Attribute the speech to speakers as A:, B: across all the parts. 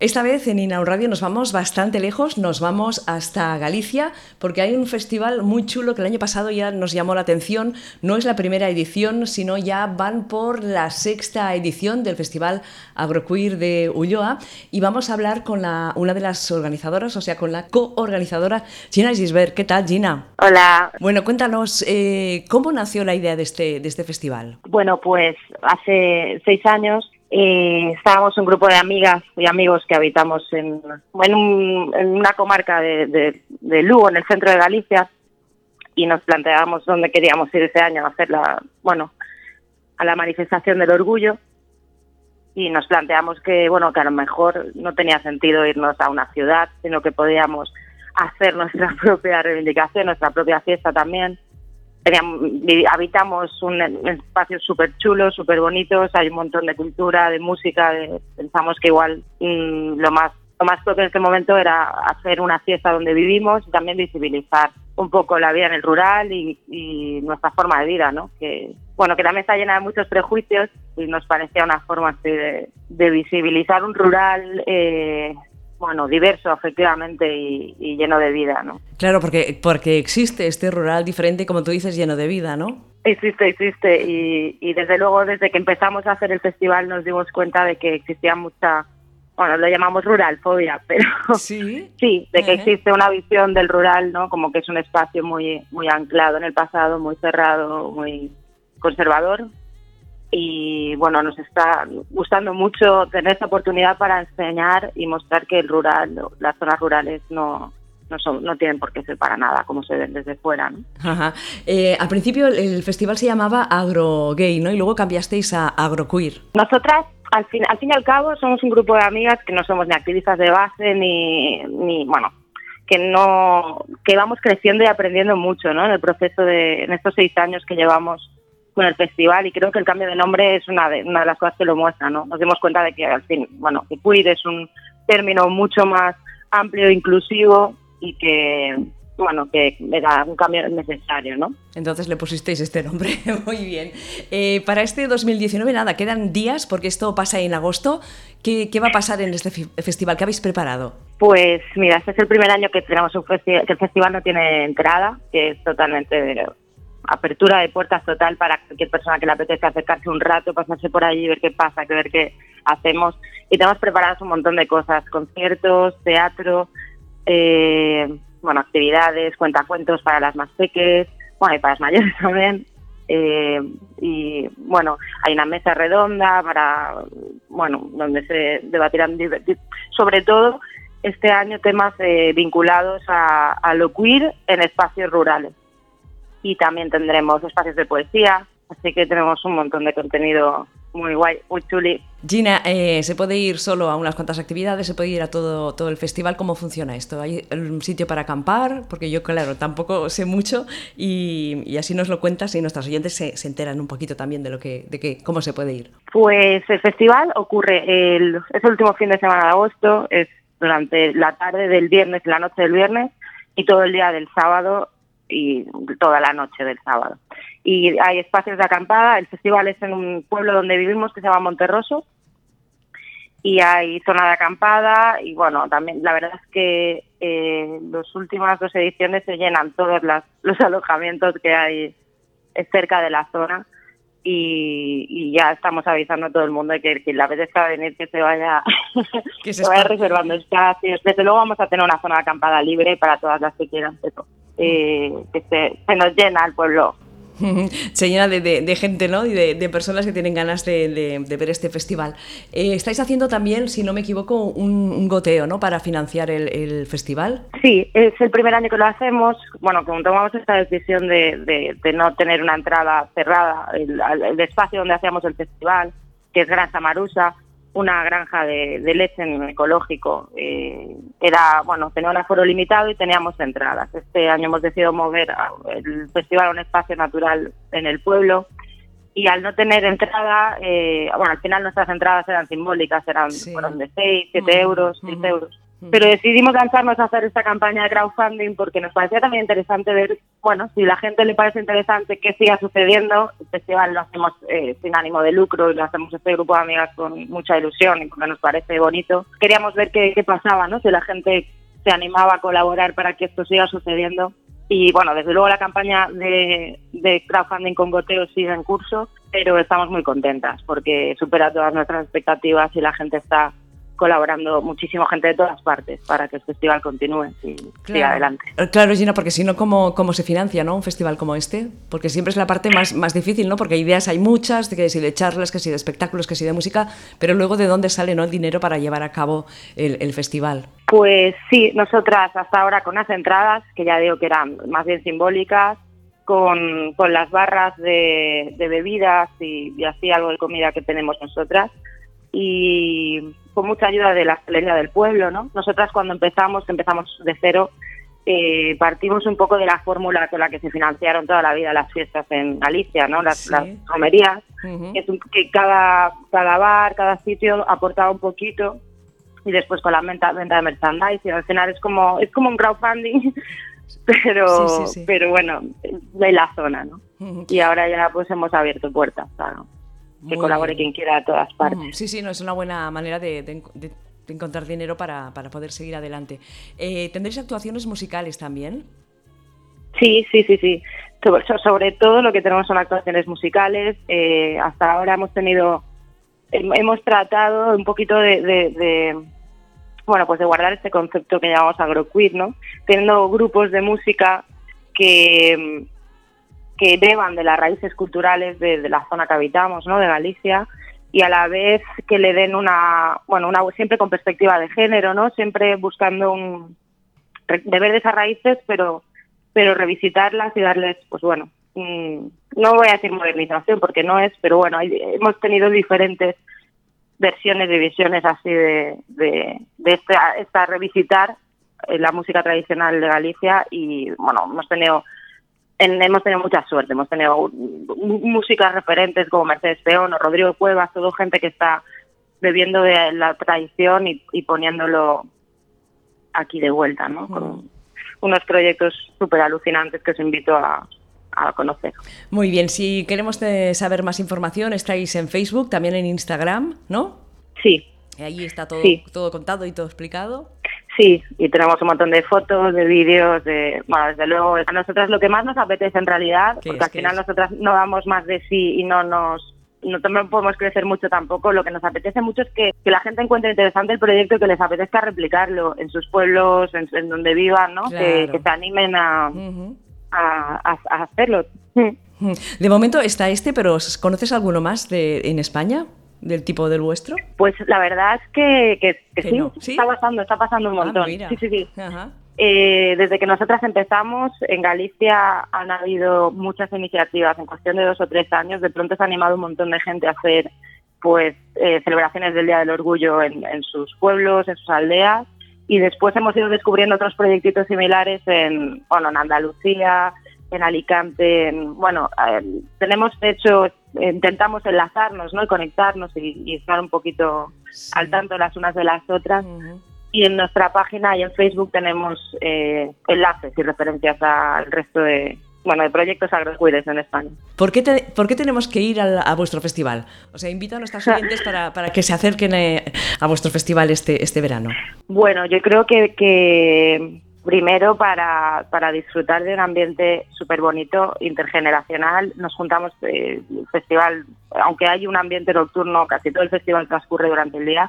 A: Esta vez en Inaun Radio nos vamos bastante lejos, nos vamos hasta Galicia, porque hay un festival muy chulo que el año pasado ya nos llamó la atención. No es la primera edición, sino ya van por la sexta edición del Festival Agroqueer de Ulloa. Y vamos a hablar con la, una de las organizadoras, o sea, con la coorganizadora, Gina Gisbert. ¿Qué tal, Gina?
B: Hola.
A: Bueno, cuéntanos, eh, ¿cómo nació la idea de este, de este festival?
B: Bueno, pues hace seis años eh, estábamos un grupo de amigas y amigos que habitamos en, en, una comarca de, de, Lugo, en el centro de Galicia, y nos planteábamos dónde queríamos ir ese año a hacer la, bueno, a la manifestación del orgullo. Y nos planteamos que bueno que a lo mejor no tenía sentido irnos a una ciudad, sino que podíamos hacer nuestra propia reivindicación, nuestra propia fiesta también habitamos un, espacio súper chulo, súper bonitos, hay un montón de cultura, de música, pensamos que igual mm, lo más lo más propio en este momento era hacer una fiesta donde vivimos y también visibilizar un poco la vida en el rural y, nuestra forma de vida, ¿no? Que bueno, que también está llena de muchos prejuicios y nos parecía una forma así de, de visibilizar un rural eh, bueno, diverso efectivamente y, lleno de vida, ¿no?
A: Claro, porque, porque existe este rural diferente, como tú dices, lleno de vida, ¿no?
B: Existe, existe. Y, y desde luego, desde que empezamos a hacer el festival nos dimos cuenta de que existía mucha, bueno, lo llamamos ruralfobia, pero
A: sí,
B: sí de que existe una visión del rural, ¿no? Como que es un espacio muy, muy anclado en el pasado, muy cerrado, muy conservador, y bueno, nos está gustando mucho tener esta oportunidad para enseñar y mostrar que el rural, las zonas rurales no, no, son, no tienen por qué ser para nada como se ven desde fuera. ¿no?
A: Ajá. Eh, al principio el festival se llamaba Agro Gay, ¿no? Y luego cambiasteis a Agroqueer.
B: Nosotras, al fin, al fin y al cabo, somos un grupo de amigas que no somos ni activistas de base ni, ni bueno, que no que vamos creciendo y aprendiendo mucho, ¿no? En el proceso de en estos seis años que llevamos con el festival y creo que el cambio de nombre es una de, una de las cosas que lo muestra, ¿no? Nos dimos cuenta de que al fin, bueno, que queer es un término mucho más amplio e inclusivo y que bueno, que era un cambio necesario, ¿no?
A: Entonces le pusisteis este nombre, muy bien. Eh, para este 2019, nada, quedan días porque esto pasa en agosto. ¿Qué, qué va a pasar en este festival? ¿Qué habéis preparado?
B: Pues mira, este es el primer año que tenemos un festival, que el festival no tiene entrada, que es totalmente apertura de puertas total para cualquier persona que le apetezca acercarse un rato, pasarse por allí, ver qué pasa, que ver qué hacemos. Y tenemos preparados un montón de cosas, conciertos, teatro, eh, bueno, actividades, cuentacuentos para las más pequeñas, bueno, y para las mayores también. Eh, y bueno, hay una mesa redonda para, bueno, donde se debatirán sobre todo este año temas eh, vinculados a, a lo queer en espacios rurales y también tendremos espacios de poesía, así que tenemos un montón de contenido muy guay, muy chuli.
A: Gina, eh, ¿se puede ir solo a unas cuantas actividades? ¿Se puede ir a todo, todo el festival? ¿Cómo funciona esto? ¿Hay un sitio para acampar? Porque yo, claro, tampoco sé mucho y, así nos lo cuentas y nuestros oyentes se, se, enteran un poquito también de lo que, de que, cómo se puede ir.
B: Pues el festival ocurre el, es el último fin de semana de agosto, es durante la tarde del viernes, la noche del viernes y todo el día del sábado y toda la noche del sábado. Y hay espacios de acampada, el festival es en un pueblo donde vivimos que se llama Monterroso y hay zona de acampada y bueno, también la verdad es que eh, las últimas dos ediciones se llenan todos los alojamientos que hay cerca de la zona y, ya estamos avisando a todo el mundo de que quien la apetezca venir que se vaya, que se, vaya reservando espacios. Desde luego vamos a tener una zona de acampada libre para todas las que quieran, pero eh, que se, nos llena el pueblo.
A: se llena de, gente, ¿no? Y de, personas que tienen ganas de, ver este festival. Eh, estáis haciendo también, si no me equivoco, un, goteo, ¿no? Para financiar el, festival.
B: Sí, es el primer año que lo hacemos. Bueno, como tomamos esta decisión de, no tener una entrada cerrada, el, el espacio donde hacíamos el festival, que es Gran Samarusa, una granja de, leche en ecológico. Eh, era, bueno, tenía un aforo limitado y teníamos entradas. Este año hemos decidido mover el festival a un espacio natural en el pueblo y al no tener entrada, eh, bueno, al final nuestras entradas eran simbólicas, eran fueron de 6, 7 euros, 6 euros. Pero decidimos lanzarnos a hacer esta campaña de crowdfunding porque nos parecía también interesante ver bueno, si la gente le parece interesante que siga sucediendo, el festival lo hacemos eh, sin ánimo de lucro y lo hacemos este grupo de amigas con mucha ilusión y porque nos parece bonito. Queríamos ver qué, pasaba, ¿no? Si la gente se animaba a colaborar para que esto siga sucediendo. Y bueno, desde luego la campaña de, de crowdfunding con goteo sigue en curso, pero estamos muy contentas porque supera todas nuestras expectativas y la gente está colaborando muchísima gente de todas partes para que el festival continúe y siga adelante.
A: Eh, claro, Gina, porque si no, ¿cómo, ¿cómo se financia ¿no? un festival como este? Porque siempre es la parte más, más difícil, ¿no? Porque ideas hay muchas, que si de charlas, que si de espectáculos, que si de música, pero luego de dónde sale ¿no? el dinero para llevar a cabo el, el festival.
B: Pues sí, nosotras hasta ahora con las entradas, que ya digo que eran más bien simbólicas, con, con las barras de, de bebidas y, y así algo de comida que tenemos nosotras, y con mucha ayuda de la hostelería del pueblo, ¿no? Nosotras cuando empezamos, que empezamos de cero, eh, partimos un poco de la fórmula con la que se financiaron toda la vida las fiestas en Galicia, ¿no? Las,
A: Sí.
B: las romerías, que, es un- que cada, cada bar, cada sitio aportaba un poquito y después con la venta, venta de merchandising, al final es como es como un crowdfunding, pero
A: Sí, sí, sí.
B: pero bueno, de la zona, ¿no? Y ahora ya pues hemos abierto puertas para que colabore
A: bien.
B: quien quiera de todas partes.
A: Ujú, Sí, sí, no, es una buena manera de, de- de- de encontrar dinero para, para poder seguir adelante. Eh, ¿Tendréis actuaciones musicales también?
B: Sí, sí, sí, sí. Sobre, so- sobre todo lo que tenemos son actuaciones musicales. Eh, hasta ahora hemos tenido, hem- hemos tratado un poquito de, de- de, bueno, pues de guardar este concepto que llamamos agroqueer, ¿no? Teniendo grupos de música que, que beban de las raíces culturales de, la zona que habitamos, ¿no? De Galicia y a la vez que le den una, bueno, una siempre con perspectiva de género, ¿no? Siempre buscando un beber de esas raíces, pero pero revisitarlas y darles, pues bueno, mm, no voy a decir modernización porque no es, pero bueno, hay- hemos tenido diferentes versiones y visiones así de, de, de esta, esta revisitar eh, la música tradicional de Galicia y bueno, hemos tenido en- hemos tenido mucha suerte, hemos tenido mm, músicas referentes como Mercedes Peón o Rodrigo Cuevas, todo gente que está bebiendo de la tradición y, y poniéndolo aquí de vuelta, ¿no? Con unos proyectos súper alucinantes que os invito a, a conocer.
A: Muy bien, si queremos saber más información, estáis en Facebook, también en Instagram, ¿no?
B: Sí,
A: Ahí está todo,
B: Sí.
A: todo contado y todo explicado.
B: Sí, y tenemos un montón de fotos, de vídeos, de, bueno, desde luego, a nosotras lo que más nos apetece en realidad,
A: ¿Qué
B: porque
A: es?
B: al
A: ¿Qué
B: final
A: es?
B: nosotras no damos más de sí y no nos no podemos crecer mucho tampoco. Lo que nos apetece mucho es que, que la gente encuentre interesante el proyecto y que les apetezca replicarlo en sus pueblos, en, en donde vivan, ¿no? Que,
A: Claro.
B: que se animen a, a, a- a hacerlo. Mm.
A: De momento está este, pero ¿conoces alguno más de, en España del tipo del vuestro?
B: Pues la verdad es que, que, que
A: Que
B: sí,
A: no. ¿Sí?
B: está pasando, está pasando un
A: Ah,
B: montón.
A: mira.
B: sí, sí, sí.
A: Ajá.
B: Eh, desde que nosotras empezamos, en Galicia han habido muchas iniciativas. En cuestión de dos o tres años, de pronto se ha animado un montón de gente a hacer pues eh, celebraciones del Día del Orgullo en, en sus pueblos, en sus aldeas. Y después hemos ido descubriendo otros proyectitos similares en, bueno, en Andalucía, en Alicante. En, bueno, eh, tenemos, de hecho, intentamos enlazarnos ¿no? y conectarnos y, y estar un poquito
A: Sí.
B: al tanto las unas de las otras. Y en nuestra página y en Facebook tenemos eh, enlaces y referencias al resto de, bueno, de proyectos agrocuides en España.
A: ¿Por qué, te- por qué tenemos que ir al- a, vuestro festival? O sea, invita a nuestros oyentes para, para que se acerquen eh, a vuestro festival este, este verano.
B: Bueno, yo creo que, que primero para, para disfrutar de un ambiente súper bonito, intergeneracional, nos juntamos, eh, el festival, aunque hay un ambiente nocturno, casi todo el festival transcurre durante el día.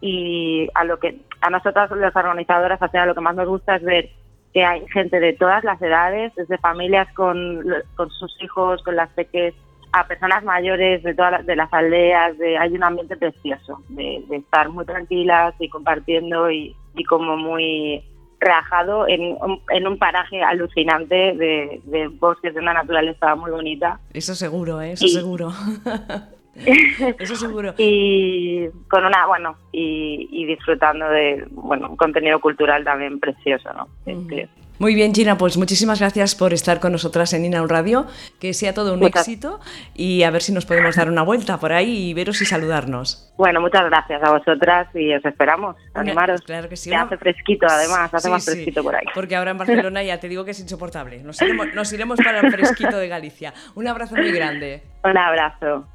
B: Y a lo que a nosotras las organizadoras al lo que más nos gusta es ver que hay gente de todas las edades, desde familias con, con sus hijos, con las peques, a personas mayores de todas las, de las aldeas, de, hay un ambiente precioso, de, de estar muy tranquilas y compartiendo y, y como muy relajado en, un- en un paraje alucinante de, de bosques, de una naturaleza muy bonita.
A: Eso seguro, ¿eh? Eso
B: Y-
A: seguro. Eso seguro.
B: y con una bueno y, y disfrutando de bueno un contenido cultural también precioso no. Este,
A: Muy bien, Gina, pues muchísimas gracias por estar con nosotras en Inaun Radio, que sea todo un éxito y a ver si nos podemos dar una vuelta por ahí y veros y saludarnos.
B: Bueno, muchas gracias a vosotras y os esperamos, animaros.
A: Claro que sí.
B: hace fresquito además, hace más fresquito por ahí.
A: Porque ahora en Barcelona ya te digo que es insoportable. Nos iremos, nos iremos para el fresquito de Galicia. Un abrazo muy grande.
B: Un abrazo.